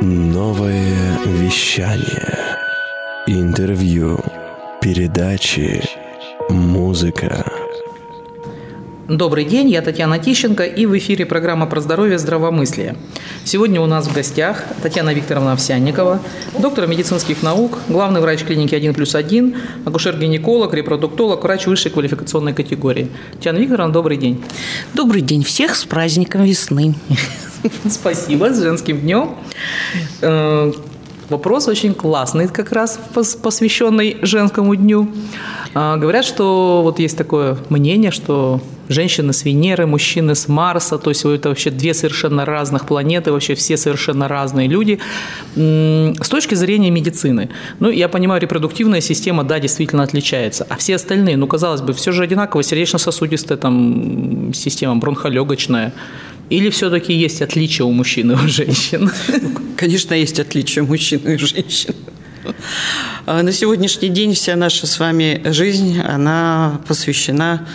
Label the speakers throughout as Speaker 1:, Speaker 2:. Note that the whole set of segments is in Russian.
Speaker 1: Новое вещание. Интервью. Передачи. Музыка.
Speaker 2: Добрый день, я Татьяна Тищенко и в эфире программа про здоровье здравомыслие. Сегодня у нас в гостях Татьяна Викторовна Овсянникова, доктор медицинских наук, главный врач клиники 1 плюс 1, акушер-гинеколог, репродуктолог, врач высшей квалификационной категории. Татьяна Викторовна, добрый день.
Speaker 3: Добрый день всех с праздником весны.
Speaker 2: Спасибо, с женским днем. Э, вопрос очень классный, как раз посвященный женскому дню. А, говорят, что вот есть такое мнение, что женщины с Венеры, мужчины с Марса, то есть это вообще две совершенно разных планеты, вообще все совершенно разные люди. С точки зрения медицины, ну, я понимаю, репродуктивная система, да, действительно отличается, а все остальные, ну, казалось бы, все же одинаково, сердечно-сосудистая там система, бронхолегочная, или все-таки есть отличия у мужчин и у женщин?
Speaker 3: Конечно, есть отличия у мужчин и у женщин. А на сегодняшний день вся наша с вами жизнь, она посвящена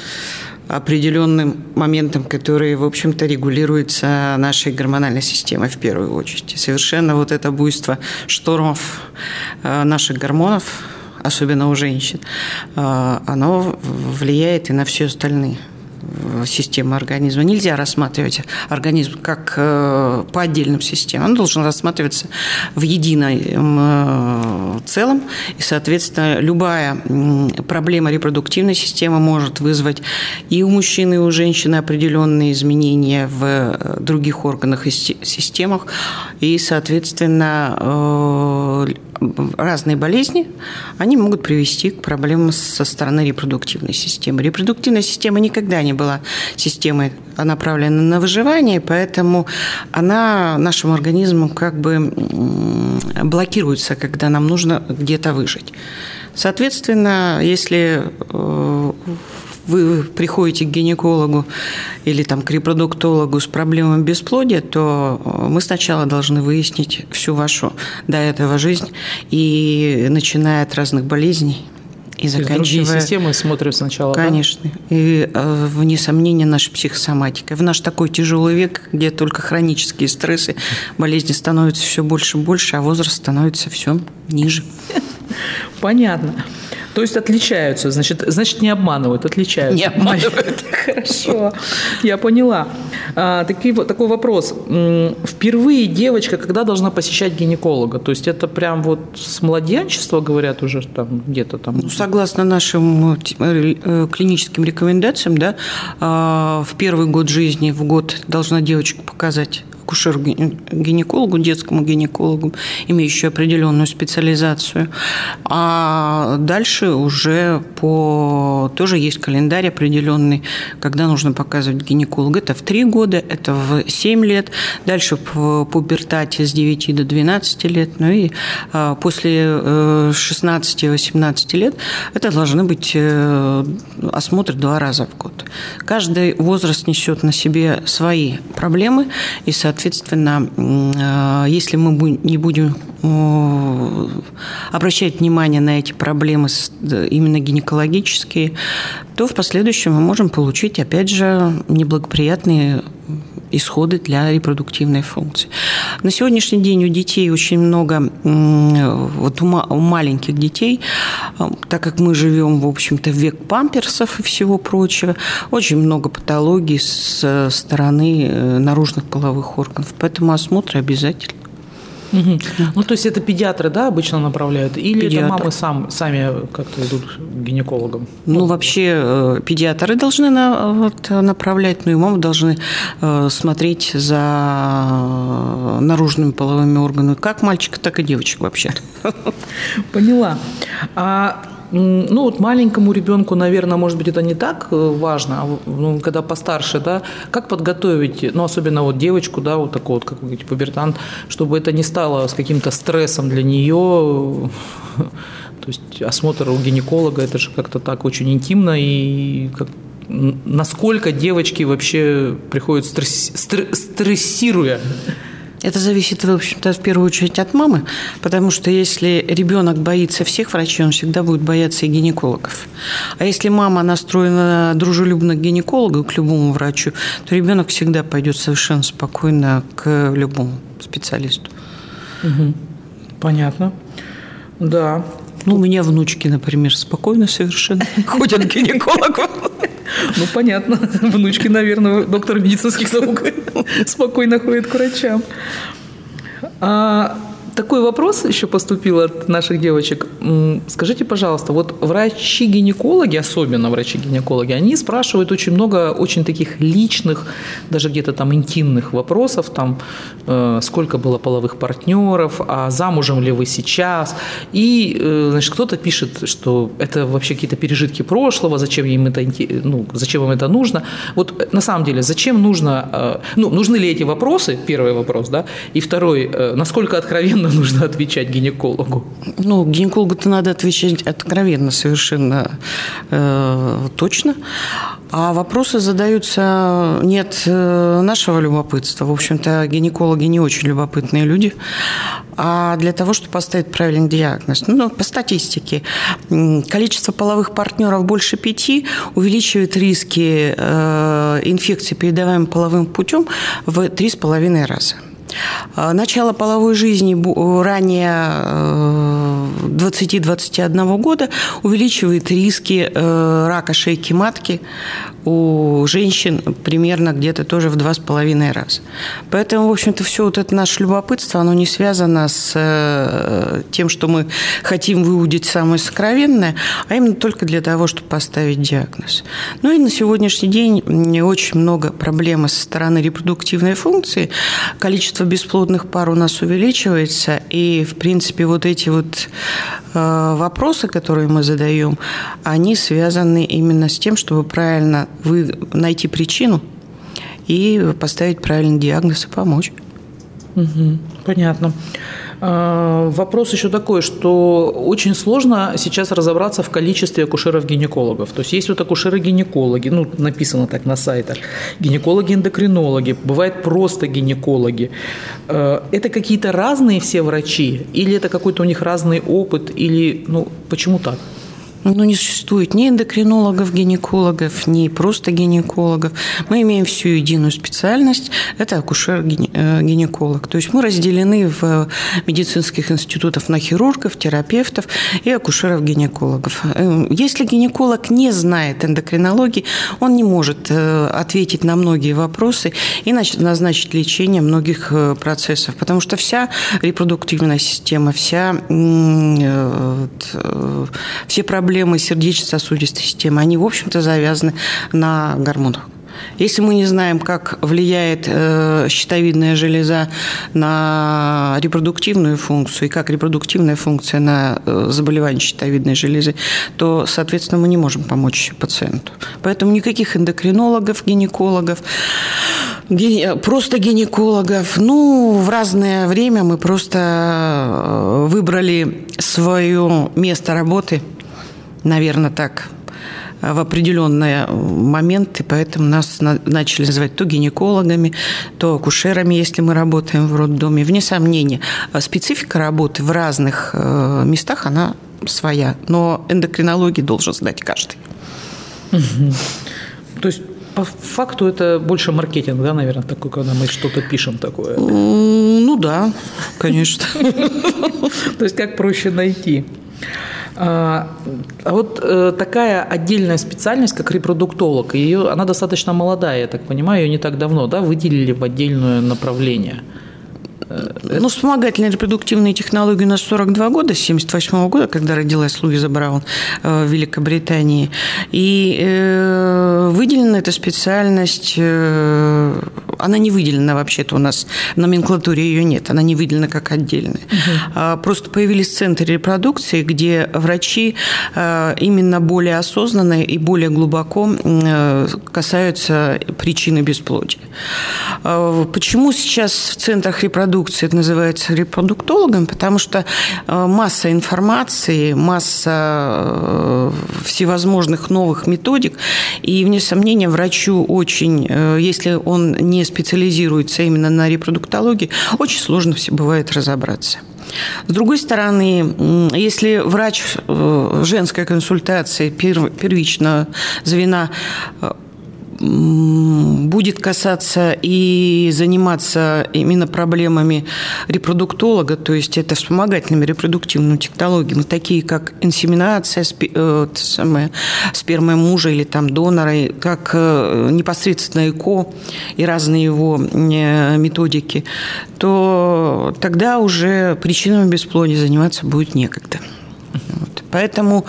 Speaker 3: определенным моментам, которые, в общем-то, регулируются нашей гормональной системой в первую очередь. Совершенно вот это буйство штормов э, наших гормонов, особенно у женщин, э, оно влияет и на все остальные системы организма. Нельзя рассматривать организм как э, по отдельным системам. Он должен рассматриваться в едином э, целом. И, соответственно, любая проблема репродуктивной системы может вызвать и у мужчины, и у женщины определенные изменения в э, других органах и системах. И, соответственно, разные болезни, они могут привести к проблемам со стороны репродуктивной системы. Репродуктивная система никогда не была системой, направленной на выживание, поэтому она нашим организмом как бы блокируется, когда нам нужно где-то выжить. Соответственно, если э, вы приходите к гинекологу или там, к репродуктологу с проблемами бесплодия, то э, мы сначала должны выяснить всю вашу до этого жизнь, и начиная от разных болезней, и заканчивая...
Speaker 2: другие системы смотрим сначала,
Speaker 3: Конечно. Да? И, э, вне сомнения, наша психосоматика. В наш такой тяжелый век, где только хронические стрессы, болезни становятся все больше и больше, а возраст становится все ниже.
Speaker 2: Понятно. То есть отличаются, значит, значит не обманывают, отличаются.
Speaker 3: Не обманывают.
Speaker 2: Хорошо, я поняла. А, такой, такой вопрос. Впервые девочка когда должна посещать гинеколога? То есть это прям вот с младенчества, говорят, уже там где-то там?
Speaker 3: Ну, согласно нашим э, э, клиническим рекомендациям, да, а, в первый год жизни, в год должна девочка показать акушеру-гинекологу, детскому гинекологу, имеющую определенную специализацию. А дальше уже по... тоже есть календарь определенный, когда нужно показывать гинеколога. Это в 3 года, это в 7 лет, дальше в пубертате с 9 до 12 лет, ну и а, после 16-18 э, лет это должны быть э, осмотры два раза в год. Каждый возраст несет на себе свои проблемы, и, соответственно, Соответственно, э, если мы не будем обращать внимание на эти проблемы именно гинекологические, то в последующем мы можем получить, опять же, неблагоприятные исходы для репродуктивной функции. На сегодняшний день у детей очень много, вот у маленьких детей, э, так как мы живем, в общем-то, век памперсов и всего прочего, очень много патологий с стороны э, наружных половых органов. Поэтому осмотр обязательно.
Speaker 2: Угу. Ну, то есть это педиатры, да, обычно направляют? Или Педиатр. это мамы сам, сами как-то идут к гинекологам?
Speaker 3: Ну, ну вообще э, педиатры должны на, вот, направлять, ну и мамы должны э, смотреть за наружными половыми органами, как мальчика, так и девочек вообще.
Speaker 2: Поняла. А ну, вот маленькому ребенку, наверное, может быть, это не так э, важно, а ну, когда постарше, да, как подготовить, ну, особенно вот девочку, да, вот такой вот, как вы говорите, пубертант, чтобы это не стало с каким-то стрессом для нее, то есть осмотр у гинеколога, это же как-то так очень интимно и как, насколько девочки вообще приходят стресс, стрессируя
Speaker 3: это зависит, в общем-то, в первую очередь от мамы, потому что если ребенок боится всех врачей, он всегда будет бояться и гинекологов. А если мама настроена дружелюбно к гинекологу, к любому врачу, то ребенок всегда пойдет совершенно спокойно к любому специалисту.
Speaker 2: Угу. Понятно. Да.
Speaker 3: Ну, у меня внучки, например, спокойно совершенно ходят к гинекологу.
Speaker 2: Ну, понятно. Внучки, наверное, доктор медицинских наук спокойно ходят к врачам. А такой вопрос еще поступил от наших девочек. Скажите, пожалуйста, вот врачи-гинекологи, особенно врачи-гинекологи, они спрашивают очень много очень таких личных, даже где-то там интимных вопросов, там, э, сколько было половых партнеров, а замужем ли вы сейчас, и, э, значит, кто-то пишет, что это вообще какие-то пережитки прошлого, зачем им это, ну, зачем вам это нужно. Вот э, на самом деле, зачем нужно, э, ну, нужны ли эти вопросы, первый вопрос, да, и второй, э, насколько откровенно откровенно нужно отвечать гинекологу?
Speaker 3: Ну, гинекологу-то надо отвечать откровенно совершенно э, точно. А вопросы задаются нет э, нашего любопытства. В общем-то, гинекологи не очень любопытные люди. А для того, чтобы поставить правильный диагноз, ну, по статистике, количество половых партнеров больше пяти увеличивает риски э, инфекции, передаваемой половым путем, в три с половиной раза. А, начало половой жизни ранее 20-21 э, года увеличивает риски э, рака шейки матки у женщин примерно где-то тоже в два с половиной раза. Поэтому, в общем-то, все вот это наше любопытство, оно не связано с э, тем, что мы хотим выудить самое сокровенное, а именно только для того, чтобы поставить диагноз. Ну и на сегодняшний день очень много проблем со стороны репродуктивной функции. Количество бесплодных пар у нас увеличивается, и, в принципе, вот эти вот э, вопросы, которые мы задаем, они связаны именно с тем, чтобы правильно вы найти причину и поставить правильный диагноз и помочь.
Speaker 2: Угу, понятно. А, вопрос еще такой, что очень сложно сейчас разобраться в количестве акушеров-гинекологов. То есть есть вот акушеры-гинекологи, ну, написано так на сайтах, гинекологи-эндокринологи, бывает просто гинекологи. А, это какие-то разные все врачи? Или это какой-то у них разный опыт? Или, ну, почему так?
Speaker 3: Ну, не существует ни эндокринологов, гинекологов, ни просто гинекологов. Мы имеем всю единую специальность – это акушер-гинеколог. То есть мы разделены в медицинских институтах на хирургов, терапевтов и акушеров-гинекологов. Эм, если гинеколог не знает эндокринологии, он не может э, ответить на многие вопросы и назначить лечение многих э, процессов, потому что вся репродуктивная система, вся, э, все проблемы проблемы сердечно-сосудистой системы, они, в общем-то, завязаны на гормонах. Если мы не знаем, как влияет э, щитовидная железа на репродуктивную функцию и как репродуктивная функция на э, заболевание щитовидной железы, то, соответственно, мы не можем помочь пациенту. Поэтому никаких эндокринологов, гинекологов, просто гинекологов. Ну, в разное время мы просто э, выбрали свое место работы – наверное, так в определенные моменты, поэтому нас начали называть то гинекологами, то акушерами, если мы работаем в роддоме. Вне сомнения, специфика работы в разных э, местах, она своя, но эндокринологии должен знать каждый.
Speaker 2: То есть по факту это больше маркетинг, да, наверное, такой, когда мы что-то пишем такое?
Speaker 3: Ну да, конечно.
Speaker 2: То есть как проще найти? А, а вот э, такая отдельная специальность, как репродуктолог, ее, она достаточно молодая, я так понимаю, ее не так давно, да, выделили в отдельное направление.
Speaker 3: Э, ну, вспомогательные репродуктивные технологии у нас 42 года, с 78 года, когда родилась Луиза Браун э, в Великобритании. И э, выделена эта специальность, она не выделена вообще-то у нас, в номенклатуре ее нет, она не выделена как отдельная. Угу. Просто появились центры репродукции, где врачи именно более осознанно и более глубоко касаются причины бесплодия. Почему сейчас в центрах репродукции репродукции, это называется репродуктологом, потому что э, масса информации, масса э, всевозможных новых методик, и, вне сомнения, врачу очень, э, если он не специализируется именно на репродуктологии, очень сложно все бывает разобраться. С другой стороны, если врач женской консультации первичного звена будет касаться и заниматься именно проблемами репродуктолога, то есть это вспомогательными репродуктивными технологиями, такие как инсеминация, э, самое, спермы мужа или там донора, как э, непосредственно ЭКО и разные его методики, то тогда уже причинами бесплодия заниматься будет некогда. Поэтому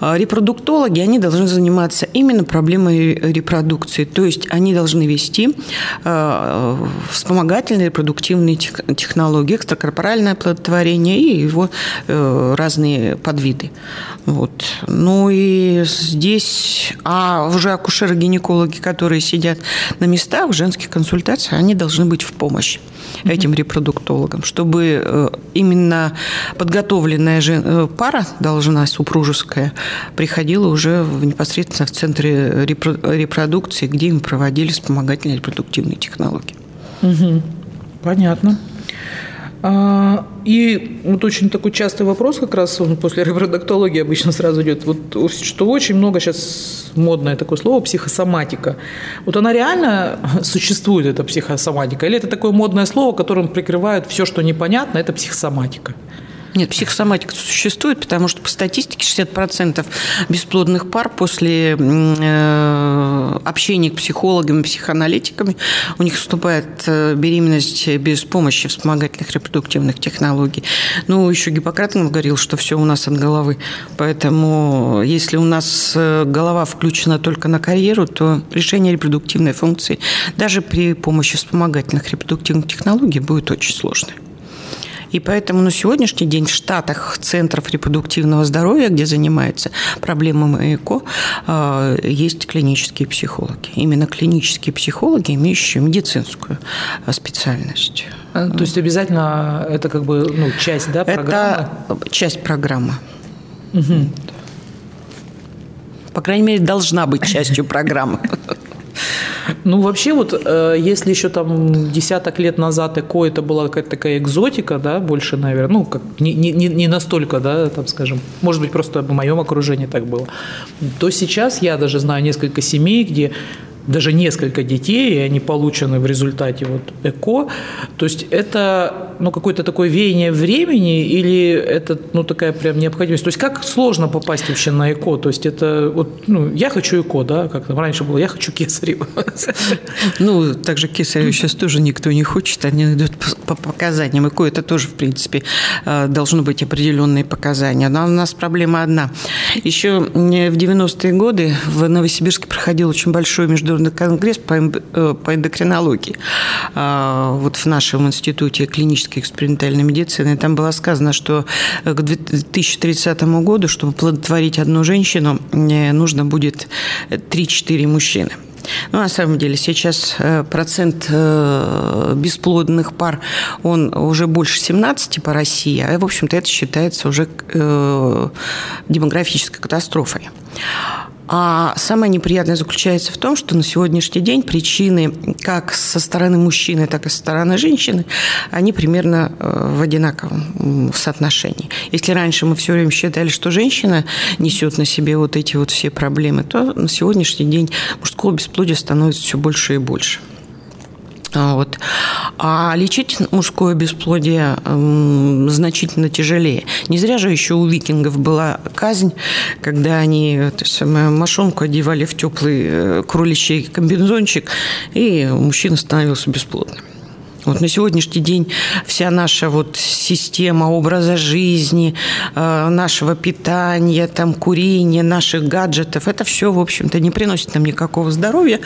Speaker 3: а, репродуктологи, они должны заниматься именно проблемой репродукции. То есть они должны вести а, вспомогательные репродуктивные технологии, экстракорпоральное оплодотворение и его э, разные подвиды. Вот. Ну и здесь, а уже акушеры-гинекологи, которые сидят на местах в женских консультациях, они должны быть в помощь этим репродуктологам, чтобы э, именно подготовленная э, пара должна, супружеская, приходила уже в, непосредственно в центре репродукции, где им проводили вспомогательные репродуктивные технологии.
Speaker 2: Угу. Понятно. А, и вот очень такой частый вопрос как раз он после репродуктологии обычно сразу идет, вот, что очень много сейчас модное такое слово психосоматика. Вот она реально существует, эта психосоматика? Или это такое модное слово, которым прикрывают все, что непонятно, это психосоматика?
Speaker 3: Нет, психосоматика существует, потому что по статистике 60% бесплодных пар после э, общения с психологами, психоаналитиками, у них вступает э, беременность без помощи вспомогательных репродуктивных технологий. Ну, еще Гиппократ говорил, что все у нас от головы. Поэтому если у нас э, голова включена только на карьеру, то решение репродуктивной функции даже при помощи вспомогательных репродуктивных технологий будет очень сложное. И поэтому на сегодняшний день в Штатах центров репродуктивного здоровья, где занимаются проблемами ЭКО, э, есть клинические психологи. Именно клинические психологи, имеющие медицинскую э, специальность.
Speaker 2: А, то есть обязательно это как бы ну, часть да,
Speaker 3: программы? Это часть программы. Угу. По крайней мере, должна быть частью программы.
Speaker 2: Ну, вообще вот, э, если еще там десяток лет назад ЭКО это была какая-то такая экзотика, да, больше, наверное, ну, как не, не, не настолько, да, там, скажем, может быть, просто в моем окружении так было, то сейчас я даже знаю несколько семей, где даже несколько детей, и они получены в результате вот ЭКО. То есть это ну, какое-то такое веяние времени или это ну, такая прям необходимость? То есть как сложно попасть вообще на ЭКО? То есть это вот, ну, я хочу ЭКО, да, как там раньше было, я хочу кесарево.
Speaker 3: Ну, также кесарево сейчас тоже никто не хочет, они идут по показаниям. ЭКО это тоже, в принципе, э, должны быть определенные показания. Но у нас проблема одна. Еще в 90-е годы в Новосибирске проходил очень большой международный конгресс по, э, эндокринологии вот в нашем институте клинической экспериментальной медицины. Там было сказано, что к 2030 году, чтобы плодотворить одну женщину, нужно будет 3-4 мужчины. Ну, на самом деле, сейчас э, процент э, бесплодных пар, он уже больше 17 по России, а, в общем-то, это считается уже демографической катастрофой. А самое неприятное заключается в том, что на сегодняшний день причины как со стороны мужчины, так и со стороны женщины, они примерно э, в одинаковом соотношении. Если раньше мы все время считали, что женщина несет на себе вот эти вот все проблемы, то на сегодняшний день мужского бесплодия становится все больше и больше. А, вот. А лечить мужское бесплодие э, значительно тяжелее. Не зря же еще у викингов была казнь, когда они то есть, мошонку одевали в теплый э, кроличий комбинзончик, и мужчина становился бесплодным. Вот на сегодняшний день вся наша вот система образа жизни, э, нашего питания, там, курения, наших гаджетов, это все, в общем-то, не приносит нам никакого здоровья,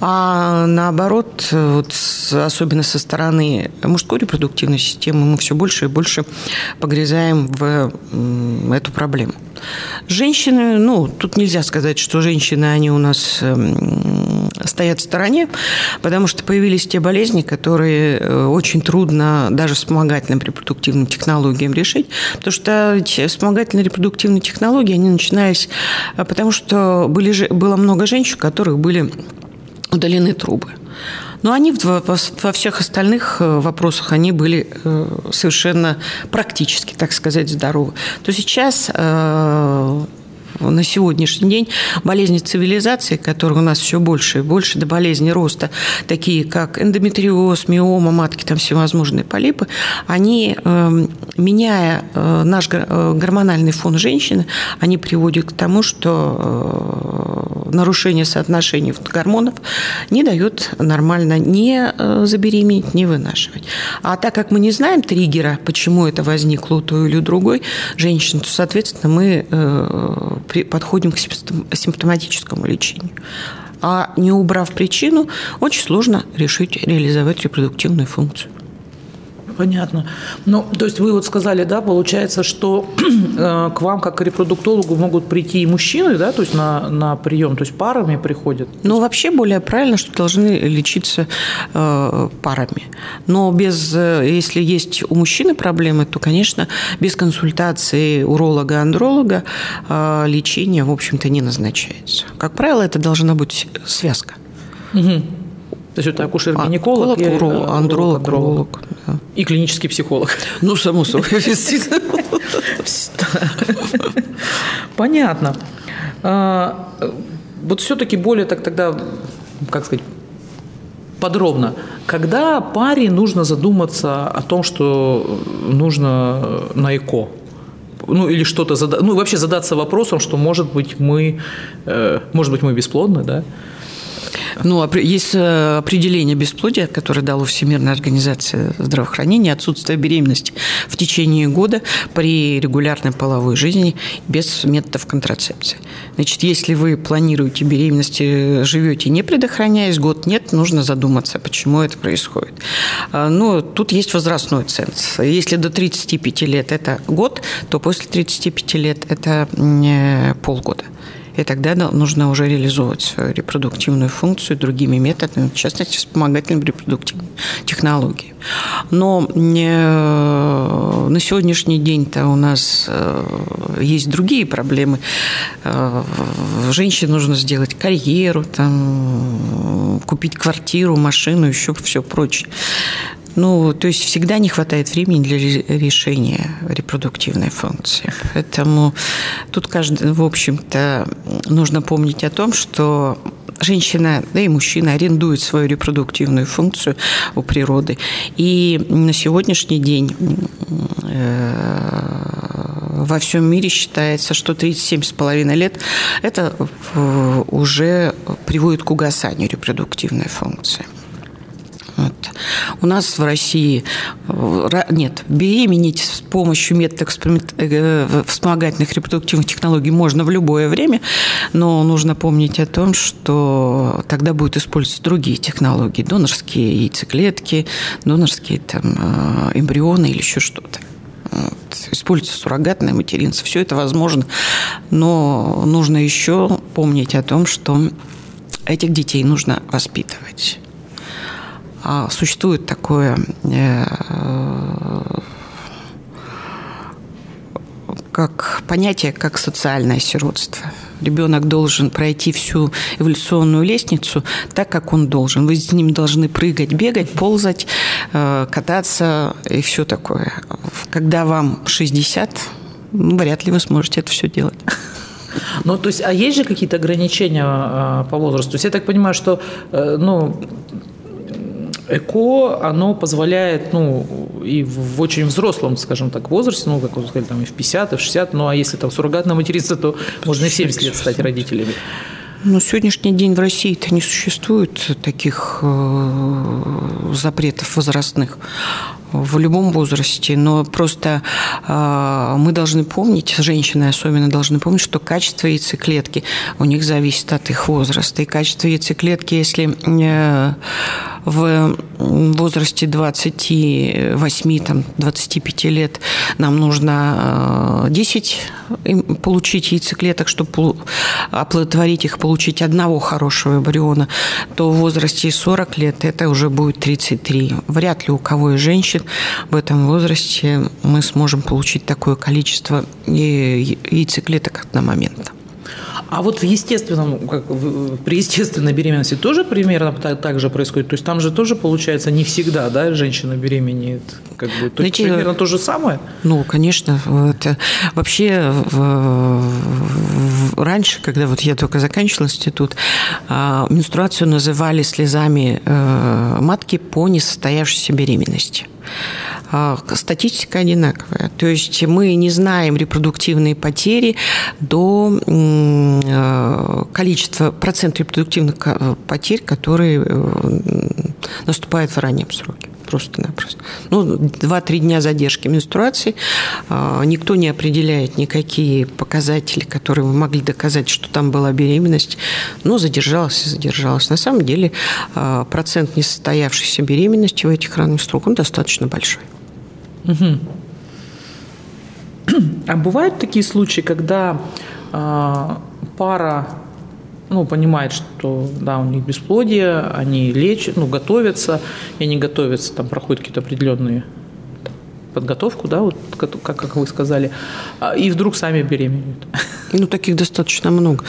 Speaker 3: а наоборот, вот, особенно со стороны мужской репродуктивной системы, мы все больше и больше погрязаем в эту проблему. Женщины, ну, тут нельзя сказать, что женщины, они у нас эм, стоят в стороне, потому что появились те болезни, которые э, очень трудно даже вспомогательным репродуктивным технологиям решить, потому что вспомогательные репродуктивные технологии, они начинались, э, потому что были, было много женщин, у которых были удалены трубы. Но они во всех остальных э, вопросах они были совершенно практически, так сказать, здоровы. То сейчас на сегодняшний день болезни цивилизации, которые у нас все больше и больше, до болезни роста, такие как эндометриоз, миома, матки, там всевозможные полипы, они, эм, меняя э, наш э, гормональный фон женщины, они приводят к тому, что э, нарушение соотношений гормонов не дает нормально не забеременеть, не вынашивать. А так как мы не знаем триггера, почему это возникло у той или другой женщины, то, соответственно, мы подходим к симптоматическому лечению. А не убрав причину, очень сложно решить реализовать репродуктивную функцию.
Speaker 2: Понятно. Ну, то есть вы вот сказали, да, получается, что э, к вам как к репродуктологу могут прийти и мужчины, да, то есть на, на прием, то есть парами приходят?
Speaker 3: Ну, вообще более правильно, что должны лечиться э, парами. Но без, э, если есть у мужчины проблемы, то, конечно, без консультации уролога-андролога э, лечение, в общем-то, не назначается. Как правило, это должна быть связка.
Speaker 2: Угу. То есть это акушер-гинеколог,
Speaker 3: а, уролог, андролог, андролог,
Speaker 2: да. и клинический психолог.
Speaker 3: Ну, само собой.
Speaker 2: Понятно. А, вот все-таки более так тогда, как сказать, подробно. Когда паре нужно задуматься о том, что нужно на ЭКО? Ну, или что-то задать, ну, вообще задаться вопросом, что, может быть, мы, э, может быть, мы бесплодны, да?
Speaker 3: Ну, есть э, определение бесплодия, которое дало Всемирная организация здравоохранения, отсутствие беременности в течение года при регулярной половой жизни без методов контрацепции. Значит, если вы планируете беременность, живете не предохраняясь, год нет, нужно задуматься, почему это происходит. А, ну, тут есть возрастной ценз. Если до 35 лет это год, то после 35 лет это э, полгода. И тогда нужно уже реализовывать свою репродуктивную функцию другими методами, в частности, вспомогательными репродуктивными технологиями. Но э, на сегодняшний день-то у нас э, есть другие проблемы. Э, женщине нужно сделать карьеру, там, купить квартиру, машину, еще все прочее. Ну, то есть всегда не хватает времени для решения репродуктивной функции. Поэтому тут, каждый, в общем-то, нужно помнить о том, что женщина, да и мужчина арендуют свою репродуктивную функцию у природы. И на сегодняшний день э, во всем мире считается, что 37,5 лет это уже приводит к угасанию репродуктивной функции. У нас в России нет, беременеть с помощью методов э, вспомогательных репродуктивных технологий можно в любое время, но нужно помнить о том, что тогда будут использоваться другие технологии, донорские яйцеклетки, донорские там, э, эмбрионы или еще что-то. Используется суррогатное материнство. Все это возможно, но нужно еще помнить о том, что этих детей нужно воспитывать. А существует такое э, как понятие, как социальное сиротство. Ребенок должен пройти всю эволюционную лестницу так, как он должен. Вы с ним должны прыгать, бегать, ползать, э, кататься и все такое. Когда вам 60, ну, вряд ли вы сможете это все делать.
Speaker 2: Ну, то есть, а есть же какие-то ограничения э, по возрасту? То есть, я так понимаю, что, ну, ЭКО, оно позволяет, ну, и в очень взрослом, скажем так, возрасте, ну, как вы сказали, там и в 50, и в 60, ну, а если там суррогатное материнство, то можно и в 70 лет стать родителями.
Speaker 3: Ну, сегодняшний день в России-то не существует таких э, запретов возрастных в любом возрасте, но просто э, мы должны помнить, женщины особенно должны помнить, что качество яйцеклетки у них зависит от их возраста. И качество яйцеклетки, если э, в возрасте 28-25 лет нам нужно 10 э, получить яйцеклеток, чтобы оплодотворить их, получить одного хорошего эмбриона, то в возрасте 40 лет это уже будет 33. Вряд ли у кого из женщин в этом возрасте мы сможем получить такое количество яйцеклеток одномоментно.
Speaker 2: А вот в естественном, как при естественной беременности тоже примерно так, так же происходит? То есть там же тоже получается не всегда, да, женщина беременеет? Как бы, то Знаете, есть примерно то же самое?
Speaker 3: Ну, конечно. Это, вообще в, раньше, когда вот я только заканчивала институт, а, менструацию называли слезами э, матки по несостоявшейся беременности. А, статистика одинаковая. То есть мы не знаем репродуктивные потери до э, количества, процент репродуктивных потерь, которые наступают в раннем сроке просто-напросто. Ну, 2-3 дня задержки менструации. А, никто не определяет никакие показатели, которые вы могли доказать, что там была беременность. Ну, задержалась и задержалась. На самом деле а, процент несостоявшейся беременности в этих ранних сроках он достаточно большой.
Speaker 2: Угу. А бывают такие случаи, когда э, пара ну, понимает, что да, у них бесплодие, они лечат, ну, готовятся, и они готовятся, там проходят какие-то определенные подготовку, да, вот как, как вы сказали, а, и вдруг сами беременеют.
Speaker 3: Ну, таких достаточно много.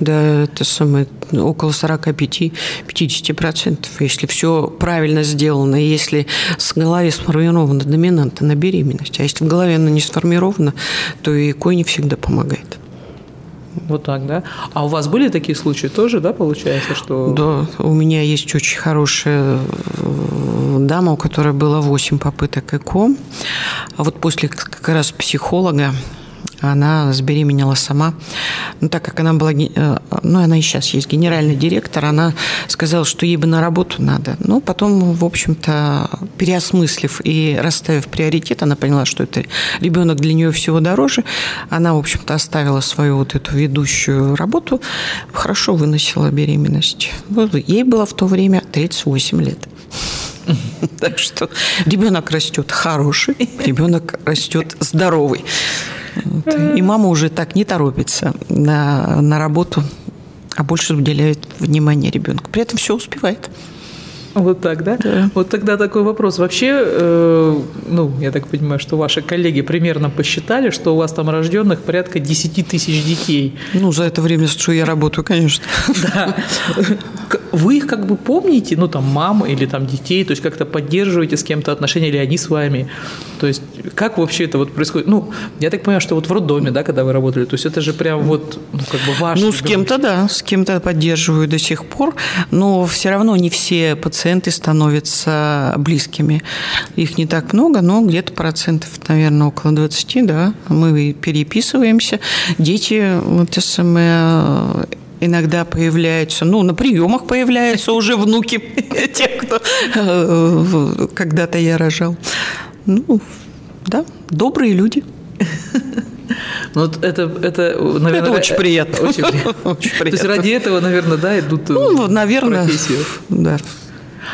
Speaker 3: Да, это самое, около 45-50%, если все правильно сделано, если с голове сформирована доминанта на беременность, а если в голове она не сформирована, то и ЭКО не всегда помогает.
Speaker 2: Вот так, да? А у вас были такие случаи тоже, да, получается, что...
Speaker 3: Да, у меня есть очень хорошая э, дама, у которой было 8 попыток ЭКО. А вот после как раз психолога она забеременела сама. Ну, так как она была, э, ну, она и сейчас есть генеральный директор, она сказала, что ей бы на работу надо. Ну, потом, в общем-то, переосмыслив и расставив приоритет, она поняла, что это ребенок для нее всего дороже. Она, в общем-то, оставила свою вот эту ведущую работу, хорошо выносила беременность. Ей было в то время 38 лет. Так что ребенок растет хороший, ребенок растет здоровый. Вот. И мама уже так не торопится на, на работу, а больше уделяет внимание ребенку. При этом все успевает.
Speaker 2: Вот так, да? да? Вот тогда такой вопрос. Вообще, э, ну, я так понимаю, что ваши коллеги примерно посчитали, что у вас там рожденных порядка 10 тысяч детей.
Speaker 3: Ну, за это время, что я работаю, конечно. Да.
Speaker 2: Вы их как бы помните, ну, там, мам или там детей, то есть как-то поддерживаете с кем-то отношения, или они с вами? То есть как вообще это вот происходит? Ну, я так понимаю, что вот в роддоме, да, когда вы работали, то есть это же прям вот, ну, как бы ваш
Speaker 3: Ну, с кем-то, да, с кем-то поддерживаю до сих пор, но все равно не все пациенты становятся близкими. Их не так много, но где-то процентов, наверное, около 20, да, мы переписываемся. Дети, вот СМЭ, иногда появляются, ну, на приемах появляются уже внуки тех, кто э, когда-то я рожал. Ну, да, добрые люди.
Speaker 2: Ну, вот это, это, наверное,
Speaker 3: это очень приятно.
Speaker 2: Очень приятно. Очень приятно. То есть ради этого, наверное, да, идут
Speaker 3: ну, наверное,
Speaker 2: профессию.
Speaker 3: Да.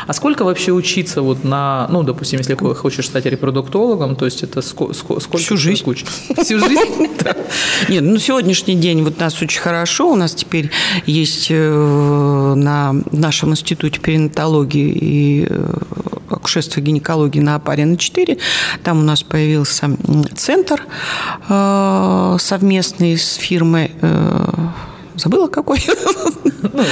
Speaker 2: А сколько вообще учиться вот на, ну, допустим, если хочешь стать репродуктологом, то есть это сколько? сколько
Speaker 3: Всю жизнь.
Speaker 2: Всю жизнь?
Speaker 3: Нет, ну, сегодняшний день вот нас очень хорошо. У нас теперь есть э, на нашем институте перинатологии и э, акушерства гинекологии на Апарина 4. Там у нас появился центр э, совместный с фирмой забыла какой, ну,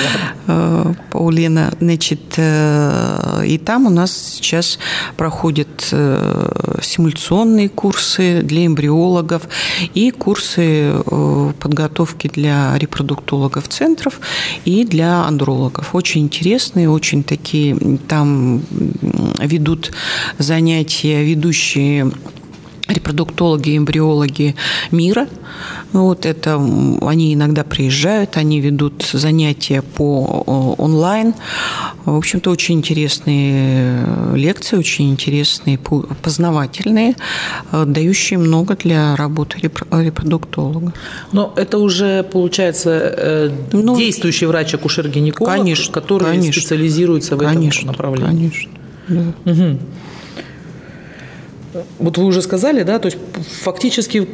Speaker 3: э, Паулина, значит, э, и там у нас сейчас проходят э, симуляционные курсы для эмбриологов и курсы подготовки для репродуктологов центров и для андрологов. Очень интересные, очень такие, там ведут занятия ведущие репродуктологи эмбриологи мира. Вот это они иногда приезжают, они ведут занятия по онлайн. В общем-то, очень интересные лекции, очень интересные, познавательные, дающие много для работы репродуктолога.
Speaker 2: Но это уже, получается, э, ну, действующий врач-акушер-гинеколог, который конечно, специализируется в
Speaker 3: конечно,
Speaker 2: этом направлении.
Speaker 3: Конечно, да.
Speaker 2: Угу. Вот вы уже сказали, да, то есть фактически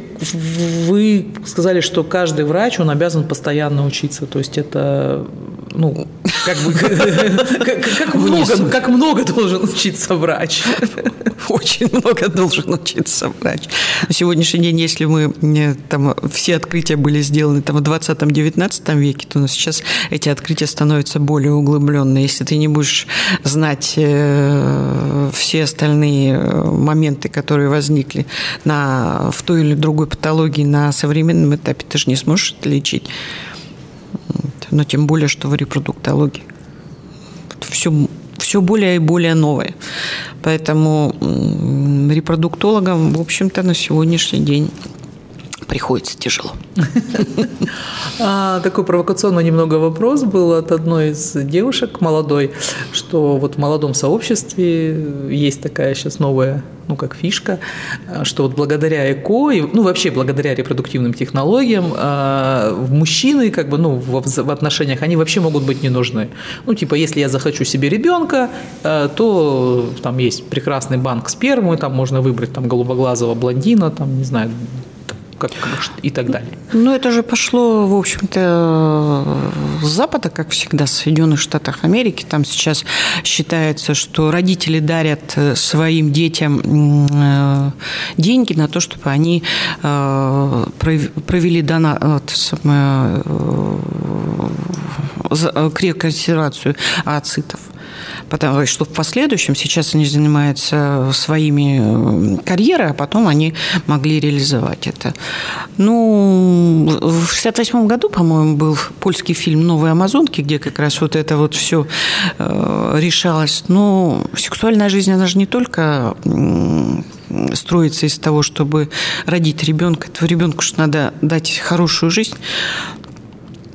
Speaker 2: вы сказали, что каждый врач, он обязан постоянно учиться, то есть это, ну, как бы, как много, как много должен учиться врач?
Speaker 3: очень много должен учиться врач. На сегодняшний день, если мы э, там все открытия были сделаны там в 20-19 веке, то сейчас эти открытия становятся более углубленные. Если ты не будешь знать э, все остальные э, моменты, которые возникли на, в той или другой патологии на современном этапе, ты же не сможешь это лечить. Но тем более, что в репродуктологии. Все все более и более новое. Поэтому репродуктологам, в общем-то, на сегодняшний день приходится тяжело.
Speaker 2: А, такой провокационный немного вопрос был от одной из девушек молодой, что вот в молодом сообществе есть такая сейчас новая ну, как фишка, что вот благодаря ЭКО, и, ну, вообще благодаря репродуктивным технологиям, э, мужчины, как бы, ну, в, в отношениях, они вообще могут быть не нужны. Ну, типа, если я захочу себе ребенка, э, то там есть прекрасный банк спермы, там можно выбрать там голубоглазого блондина, там, не знаю, как, и так далее.
Speaker 3: Ну, это же пошло, в общем-то, с Запада, как всегда, с Соединенных Штатов Америки. Там сейчас считается, что родители дарят э, своим детям э, деньги на то, чтобы они э, провели дона, креконсервацию ацитов потому что в последующем сейчас они занимаются своими э, карьерой, а потом они могли реализовать это. Ну, в 68 году, по-моему, был польский фильм «Новые амазонки», где как раз вот это вот все э, решалось. Но сексуальная жизнь, она же не только строится из того, чтобы родить ребенка. Этого ребенку же надо дать хорошую жизнь.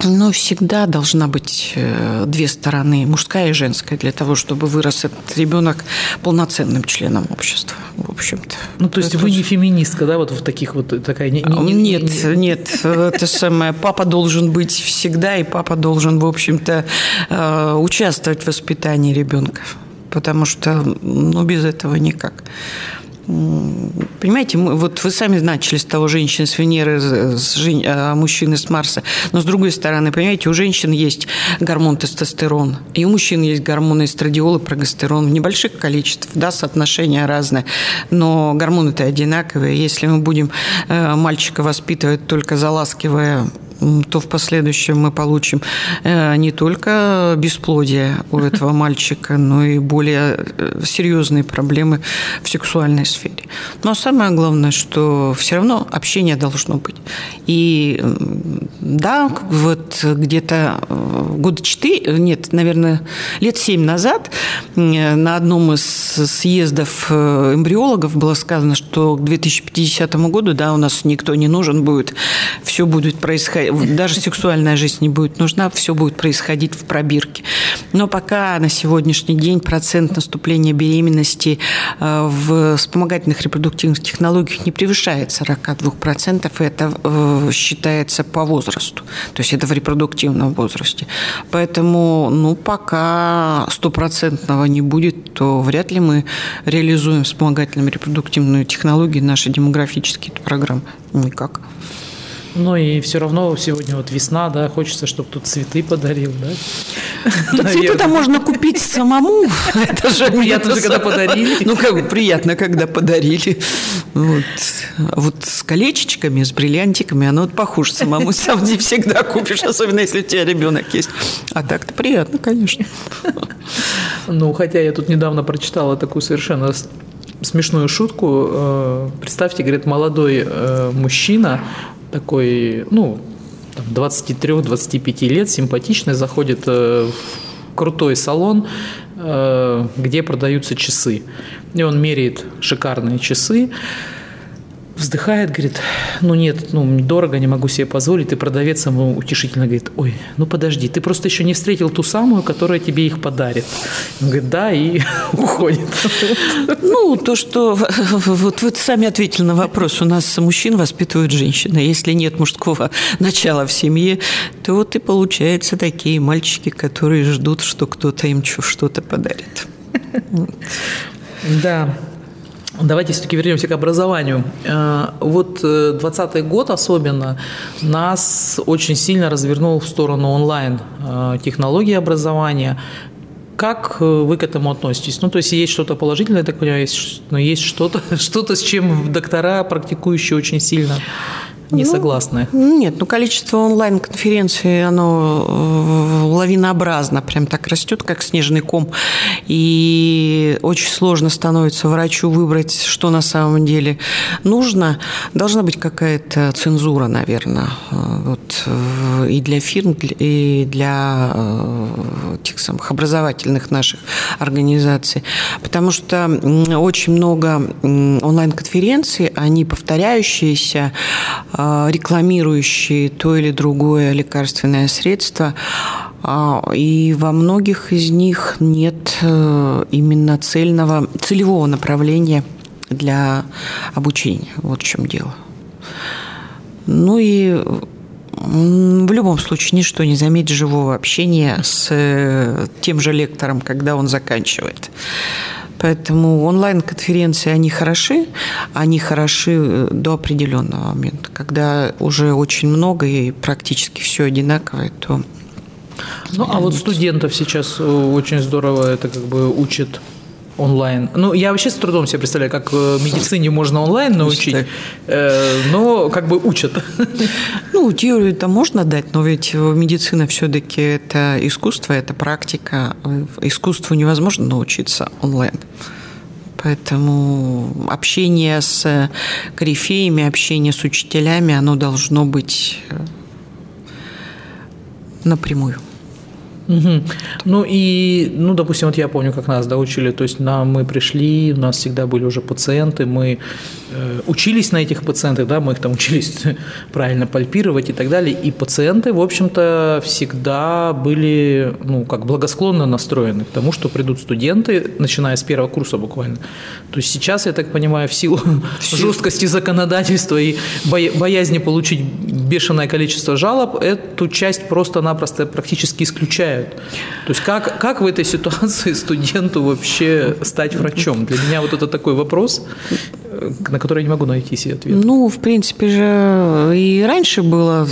Speaker 3: Но всегда должна быть э, две стороны, мужская и женская, для того, чтобы вырос этот ребенок полноценным членом общества, в общем-то.
Speaker 2: Ну, то есть это вы не феминистка, да, вот в таких вот такая... Не, не,
Speaker 3: нет, не... нет, это самое, папа должен быть всегда, и папа должен, в общем-то, э, участвовать в воспитании ребенка, потому что, ну, без этого никак. Понимаете, мы, вот вы сами начали с того, женщины с Венеры, с жен... а мужчины с Марса. Но с другой стороны, понимаете, у женщин есть гормон тестостерон, и у мужчин есть гормоны эстрадиол и прогестерон в небольших количествах, да, соотношения разные, но гормоны-то одинаковые. Если мы будем э, мальчика воспитывать только заласкивая то в последующем мы получим э, не только бесплодие у этого мальчика, но и более э, серьезные проблемы в сексуальной сфере. Но самое главное, что все равно общение должно быть. И да, вот где-то э, года четыре, нет, наверное, лет семь назад на одном из съездов эмбриологов было сказано, что к 2050 году, да, у нас никто не нужен будет, все будет происходить даже сексуальная жизнь не будет нужна, все будет происходить в пробирке. Но пока на сегодняшний день процент наступления беременности э, в вспомогательных репродуктивных технологиях не превышает 42%, и это э, считается по возрасту, то есть это в репродуктивном возрасте. Поэтому, ну, пока стопроцентного не будет, то вряд ли мы реализуем вспомогательными репродуктивную технологию наши демографические программы. Никак.
Speaker 2: Ну и все равно сегодня вот весна, да, хочется, чтобы тут цветы подарил,
Speaker 3: да? Цветы-то можно купить самому. Это же приятно, когда подарили. Ну, как приятно, когда подарили. Вот. вот с колечечками, с бриллиантиками, оно вот похоже самому. Сам не всегда купишь, особенно если у тебя ребенок есть. А так-то приятно, конечно.
Speaker 2: Ну, хотя я тут недавно прочитала такую совершенно смешную шутку. Э, представьте, говорит, молодой э, мужчина такой, ну, 23-25 лет, симпатичный, заходит э, в крутой салон, э, где продаются часы. И он меряет шикарные часы, вздыхает, говорит, ну нет, ну дорого, не могу себе позволить. И продавец ему утешительно говорит, ой, ну подожди, ты просто еще не встретил ту самую, которая тебе их подарит. Он говорит, да, и уходит.
Speaker 3: Ну, то, что вот вы сами ответили на вопрос, у нас мужчин воспитывают женщины. Если нет мужского начала в семье, то вот и получаются такие мальчики, которые ждут, что кто-то им что-то подарит.
Speaker 2: Да, Давайте все-таки вернемся к образованию. Э, вот 2020 э, год особенно нас очень сильно развернул в сторону онлайн э, технологии образования. как вы к этому относитесь? Ну, то есть есть что-то положительное, я так понимаю, есть, но есть что-то, что-то, с чем доктора, практикующие, очень сильно не ну, согласны?
Speaker 3: Нет, ну количество онлайн-конференций, оно э, лавинообразно прям так растет, как снежный ком. И очень сложно становится врачу выбрать, что на самом деле нужно. Должна быть какая-то цензура, наверное, э, вот, э, и для фирм, и для тех самых образовательных наших организаций. Потому что очень много онлайн-конференций, они повторяющиеся, рекламирующие то или другое лекарственное средство, а, и во многих из них нет э, именно цельного, целевого направления для обучения. Вот в чем дело. Ну и в любом случае ничто не заметит живого общения с э, тем же лектором, когда он заканчивает. Поэтому онлайн-конференции, они хороши, они хороши э, до определенного момента. Когда уже очень много и практически все одинаковое, то...
Speaker 2: Ну, а вот студентов сейчас э, очень здорово это как бы учат онлайн. Ну, я вообще с трудом себе представляю, как в медицине можно онлайн научить, э, но как бы учат.
Speaker 3: Ну, теорию-то можно дать, но ведь медицина все-таки это искусство, это практика. Искусству невозможно научиться онлайн. Поэтому общение с корифеями, общение с учителями, оно должно быть э, напрямую.
Speaker 2: Угу. Ну и, ну, допустим, вот я помню, как нас да, учили, то есть нам мы пришли, у нас всегда были уже пациенты, мы э, учились на этих пациентах, да, мы их там учились правильно пальпировать и так далее, и пациенты, в общем-то, всегда были, ну, как благосклонно настроены к тому, что придут студенты, начиная с первого курса буквально. То есть сейчас, я так понимаю, в силу жесткости законодательства и боязни получить бешеное количество жалоб, эту часть просто-напросто практически исключают влияют. То есть как, как в этой ситуации студенту вообще стать врачом? Для меня вот это такой вопрос, на который я не могу найти себе ответ.
Speaker 3: Ну, в принципе же и раньше было,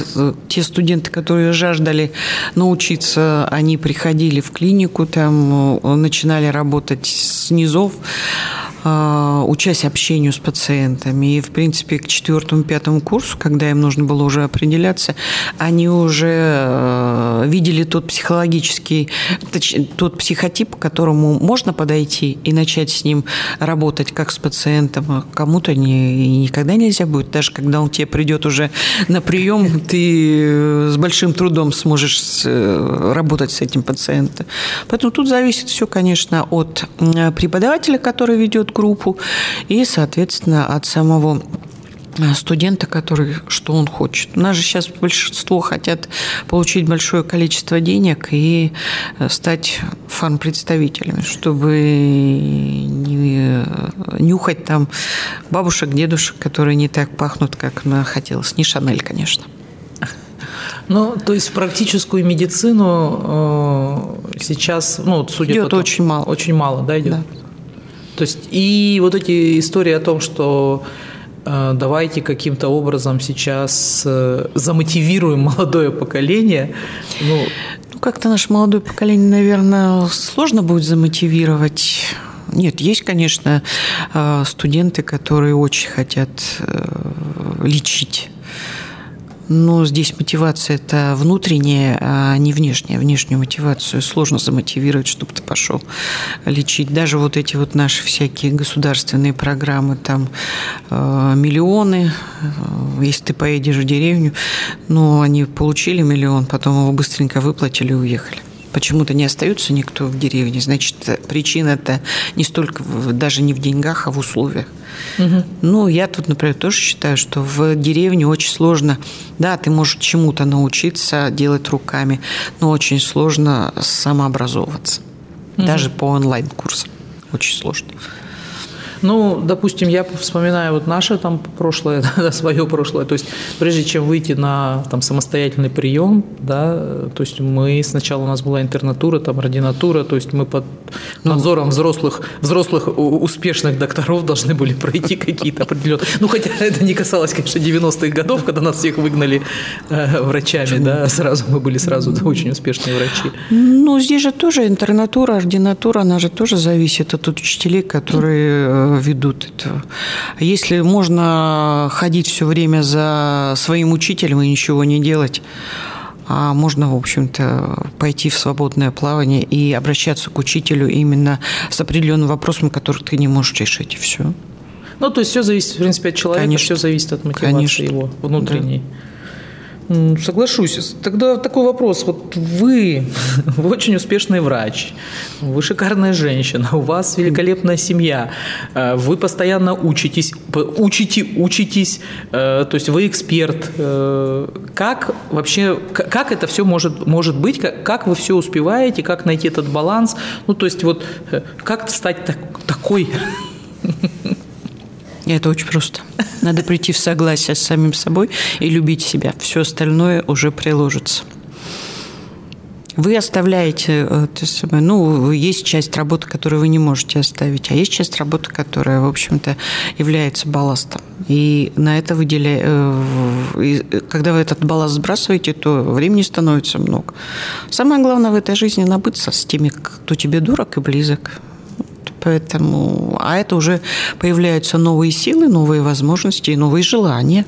Speaker 3: те студенты, которые жаждали научиться, они приходили в клинику, там начинали работать с низов, учась общению с пациентами. И, в принципе, к четвертому-пятому курсу, когда им нужно было уже определяться, они уже э, видели тот психологический, тот психотип, к которому можно подойти и начать с ним работать как с пациентом. А кому-то не, никогда нельзя будет. Даже когда он тебе придет уже на прием, ты э, с большим трудом сможешь э, работать с этим пациентом. Поэтому тут зависит все, конечно, от преподавателя, который ведет группу, и, соответственно, от самого э, студента, который, что он хочет. У нас же сейчас большинство хотят получить большое количество денег и э, стать фармпредставителями, чтобы не э, нюхать там бабушек, дедушек, которые не так пахнут, как хотелось. Не Шанель, конечно.
Speaker 2: Ну, то есть практическую медицину э, сейчас, ну, судя
Speaker 3: идет по очень мало.
Speaker 2: Очень мало, да, идет? Да. То есть и вот эти истории о том, что э, давайте каким-то образом сейчас э, замотивируем молодое поколение.
Speaker 3: Ну, ну как-то наше молодое поколение, наверное, сложно будет замотивировать. Нет, есть, конечно, э, студенты, которые очень хотят лечить но здесь мотивация это внутренняя, а не внешняя. Внешнюю мотивацию сложно замотивировать, чтобы ты пошел лечить. Даже вот эти вот наши всякие государственные программы, там э, миллионы, э, если ты поедешь в деревню, ну, они получили миллион, потом его быстренько выплатили и уехали почему-то не остается никто в деревне, значит, причина-то не столько даже не в деньгах, а в условиях. Угу. Ну, я тут, например, тоже считаю, что в деревне очень сложно, да, ты можешь чему-то научиться делать руками, но очень сложно самообразовываться, угу. даже по онлайн-курсам. Очень сложно.
Speaker 2: Ну, допустим, я вспоминаю вот наше там прошлое, да, свое прошлое. То есть, прежде чем выйти на там, самостоятельный прием, да, то есть мы сначала у нас была интернатура, там ординатура, то есть мы под ну, надзором взрослых, взрослых успешных докторов должны были пройти какие-то определенные... Ну, хотя это не касалось, конечно, 90-х годов, когда нас всех выгнали э, врачами, Почему? да, сразу мы были сразу да, очень успешные врачи.
Speaker 3: Ну, здесь же тоже интернатура, ординатура, она же тоже зависит от учителей, которые э, ведут это. Если можно ходить все время за своим учителем и ничего не делать, а можно, в общем-то, пойти в свободное плавание и обращаться к учителю именно с определенным вопросом, который ты не можешь решить, и все.
Speaker 2: Ну, то есть все зависит, в принципе, от человека, Конечно. все зависит от мотивации Конечно. его внутренней. Да. Соглашусь. Тогда такой вопрос. Вот вы, вы очень успешный врач, вы шикарная женщина, у вас великолепная семья, э, вы постоянно учитесь, учите, учитесь, э, то есть вы эксперт. Э, как вообще, как это все может, может быть, как, вы все успеваете, как найти этот баланс? Ну, то есть вот как стать так, такой
Speaker 3: это очень просто. Надо прийти в согласие с самим собой и любить себя. Все остальное уже приложится. Вы оставляете, э, ну, есть часть работы, которую вы не можете оставить, а есть часть работы, которая, в общем-то, является балластом. И на это выделяя, э, когда вы этот балласт сбрасываете, то времени становится много. Самое главное в этой жизни набыться с теми, кто тебе дурак и близок. Поэтому, а это уже появляются новые силы, новые возможности и новые желания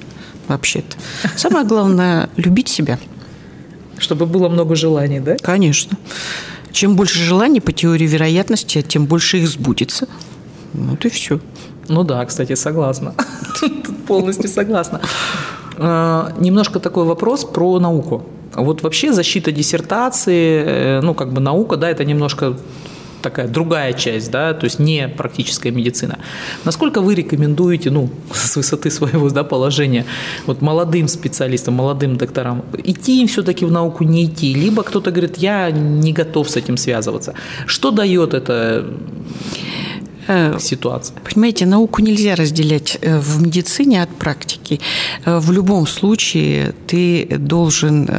Speaker 3: вообще-то. Самое главное – любить себя.
Speaker 2: Чтобы было много желаний, да?
Speaker 3: Конечно. Чем больше желаний по теории вероятности, тем больше их сбудется. Вот и все.
Speaker 2: Ну да, кстати, согласна. Полностью согласна. А, немножко такой вопрос про науку. Вот вообще защита диссертации, э, ну как бы наука, да, это немножко такая другая часть, да, то есть не практическая медицина. Насколько вы рекомендуете, ну, с высоты своего да, положения, вот молодым специалистам, молодым докторам, идти им все-таки в науку, не идти? Либо кто-то говорит, я не готов с этим связываться. Что дает это ситуация.
Speaker 3: Понимаете, науку нельзя разделять э, в медицине от практики. Э, в любом случае ты должен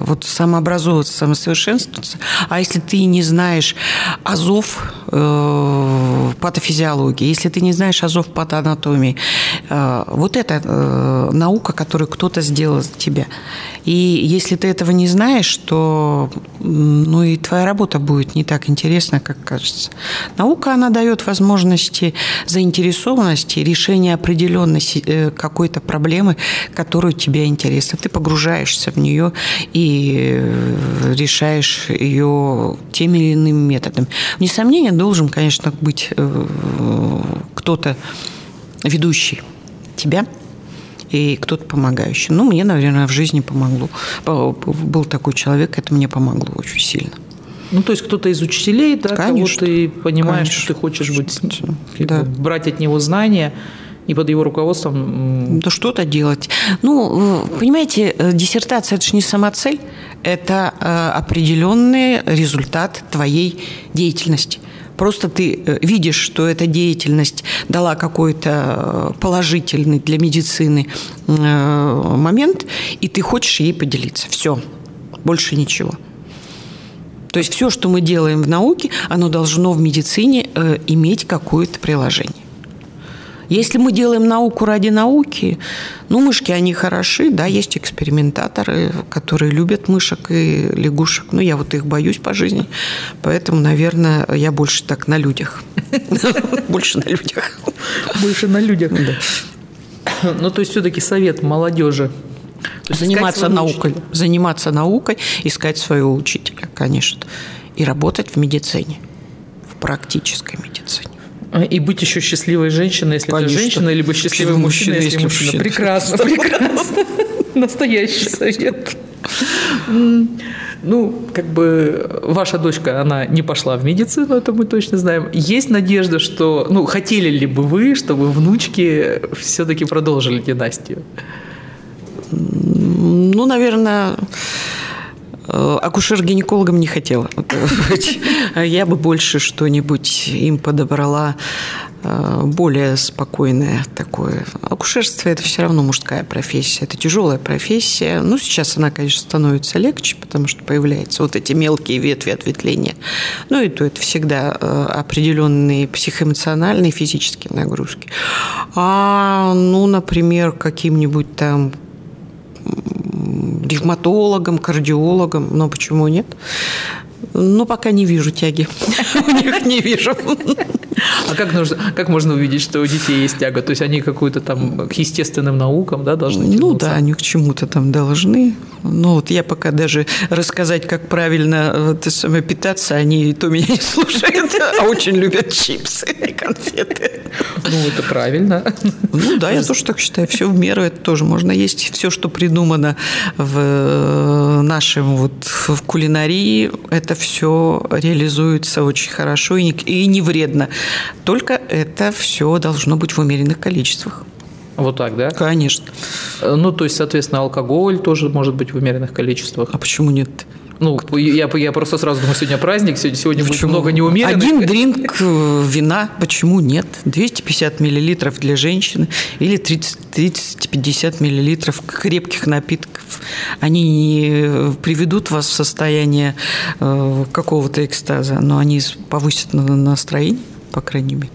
Speaker 3: вот самообразовываться, самосовершенствоваться. А если ты не знаешь азов патофизиологии, если ты не знаешь азов патоанатомии, вот это наука, которую кто-то сделал за тебя. И если ты этого не знаешь, то ну и твоя работа будет не так интересна, как кажется. Наука, она дает возможности заинтересованности, решения определенной э, какой-то проблемы, которая тебе интересна. Ты погружаешься в нее и э, решаешь ее теми или иными методами. Несомненно, должен, конечно, быть э, кто-то ведущий тебя, и кто-то помогающий. Ну, мне, наверное, в жизни помогло. Был такой человек, это мне помогло очень сильно.
Speaker 2: Ну, то есть кто-то из учителей, да, Конечно. кого ты понимаешь, Конечно. что ты хочешь быть, да. брать от него знания и под его руководством...
Speaker 3: Да что-то делать. Ну, понимаете, э, диссертация – это же не самоцель, это э, определенный результат твоей деятельности. Просто ты э, видишь, что эта деятельность дала какой-то положительный для медицины момент, и ты хочешь ей поделиться. Все, больше ничего. То есть все, что мы делаем в науке, оно должно в медицине э, иметь какое-то приложение. Если мы делаем науку ради науки, ну, мышки, они хороши, да, есть экспериментаторы, которые любят мышек и лягушек. Ну, я вот их боюсь по жизни, поэтому, наверное, я больше так на людях. Больше на людях.
Speaker 2: Больше на людях. Ну, то есть все-таки совет молодежи
Speaker 3: заниматься наукой, учителя. заниматься наукой, искать своего учителя, конечно, и работать в медицине, в практической медицине.
Speaker 2: А, и быть еще счастливой женщиной, если Конечно. ты женщина, либо счастливый мужчина, если, мужчина. мужчина. Прекрасно, прекрасно. Настоящий совет. Ну, как бы ваша дочка, она не пошла в медицину, это мы точно знаем. Есть надежда, что, ну, хотели ли бы вы, чтобы внучки все-таки продолжили династию?
Speaker 3: ну, наверное, акушер-гинекологом не хотела быть. Я бы больше что-нибудь им подобрала э, более спокойное такое. Акушерство – это все равно мужская профессия, это тяжелая профессия. Ну, сейчас она, конечно, становится легче, потому что появляются вот эти мелкие ветви ответвления. Ну, и то это всегда э, определенные психоэмоциональные, физические нагрузки. А, ну, например, каким-нибудь там ревматологом, кардиологом, но почему нет? Но пока не вижу тяги. У них не вижу.
Speaker 2: А как, нужно, как можно увидеть, что у детей есть тяга? То есть они какую-то там к естественным наукам да, должны
Speaker 3: тянуться? Ну да, они к чему-то там должны. Ну вот я пока даже рассказать, как правильно э, ты самое питаться, они то меня не слушают, а очень любят чипсы и конфеты.
Speaker 2: Ну это правильно.
Speaker 3: Ну да, я тоже так считаю. Все в меру, это тоже можно есть. Все, что придумано в э, нашем вот в кулинарии, это все реализуется очень хорошо и не вредно. Только это все должно быть в умеренных количествах.
Speaker 2: Вот так, да?
Speaker 3: Конечно.
Speaker 2: Э, ну, то есть, соответственно, алкоголь тоже может быть в умеренных количествах.
Speaker 3: А почему нет?
Speaker 2: Ну, я, я просто сразу думаю, сегодня праздник, сегодня, сегодня будет много неумеренных.
Speaker 3: Один дринк э, вина, почему нет? 250 миллилитров для женщины или 30-50 миллилитров крепких напитков. Они не приведут вас в состояние э, какого-то экстаза, но они повысят настроение по крайней мере.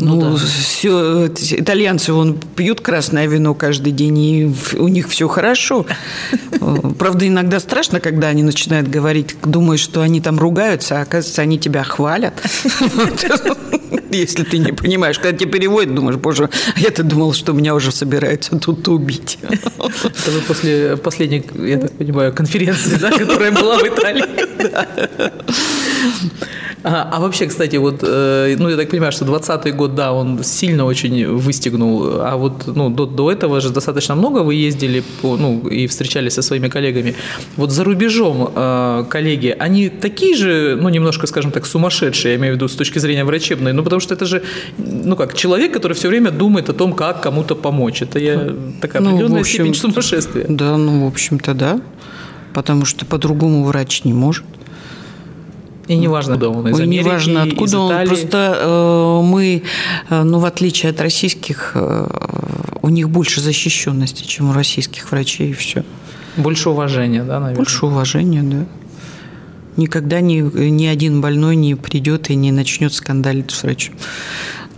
Speaker 3: Ну, ну да. все, итальянцы вон пьют красное вино каждый день, и у них все хорошо. Правда, иногда страшно, когда они начинают говорить, думаешь, что они там ругаются, а оказывается, они тебя хвалят. Если ты не понимаешь, когда тебе переводят, думаешь, боже, я-то думал, что меня уже собираются тут убить.
Speaker 2: Это вы после последней, я так понимаю, конференции, да, которая была в Италии. А, а вообще, кстати, вот, э, ну, я так понимаю, что 20 год, да, он сильно очень выстегнул, а вот, ну, до, до этого же достаточно много вы ездили, по, ну, и встречались со своими коллегами. Вот за рубежом э, коллеги, они такие же, ну, немножко, скажем так, сумасшедшие, я имею в виду с точки зрения врачебной, ну, потому что это же, ну, как, человек, который все время думает о том, как кому-то помочь. Это я, такая ну, определенная степень сумасшествия.
Speaker 3: Да, ну, в общем-то, да, потому что по-другому врач не может.
Speaker 2: И неважно, откуда он, из Америки, неважно, откуда из он.
Speaker 3: Просто э, мы, э, ну, в отличие от российских, э, у них больше защищенности, чем у российских врачей, и все.
Speaker 2: Больше уважения, да, наверное?
Speaker 3: Больше уважения, да. Никогда ни, ни один больной не придет и не начнет скандалить с врачом.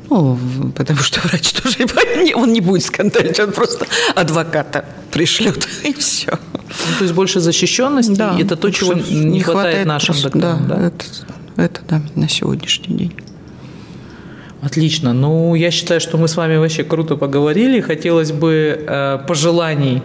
Speaker 3: Ну, потому что врач тоже он не будет скандалить, он просто адвоката пришлет, и все.
Speaker 2: Ну, то есть больше защищенности, да, это то, чего не, не хватает, хватает нашим просто, докторам, да?
Speaker 3: да? Это, это да, на сегодняшний день.
Speaker 2: Отлично. Ну, я считаю, что мы с вами вообще круто поговорили. Хотелось бы э, пожеланий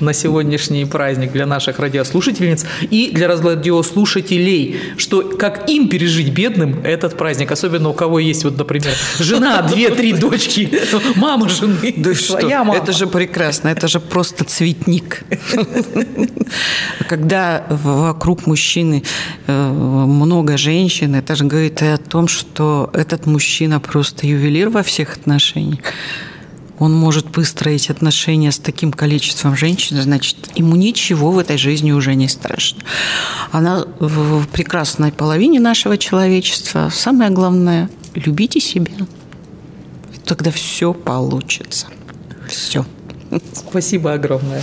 Speaker 2: на сегодняшний праздник для наших радиослушательниц и для радиослушателей, что как им пережить бедным этот праздник, особенно у кого есть, вот, например, жена, две-три дочки, мама жены,
Speaker 3: да своя что? мама. Это же прекрасно, это же просто цветник. Когда вокруг мужчины э, много женщин, это же говорит о том, что этот мужчина просто ювелир во всех отношениях он может выстроить отношения с таким количеством женщин, значит, ему ничего в этой жизни уже не страшно. Она в прекрасной половине нашего человечества. Самое главное – любите себя. Тогда все получится. Все.
Speaker 2: Спасибо огромное.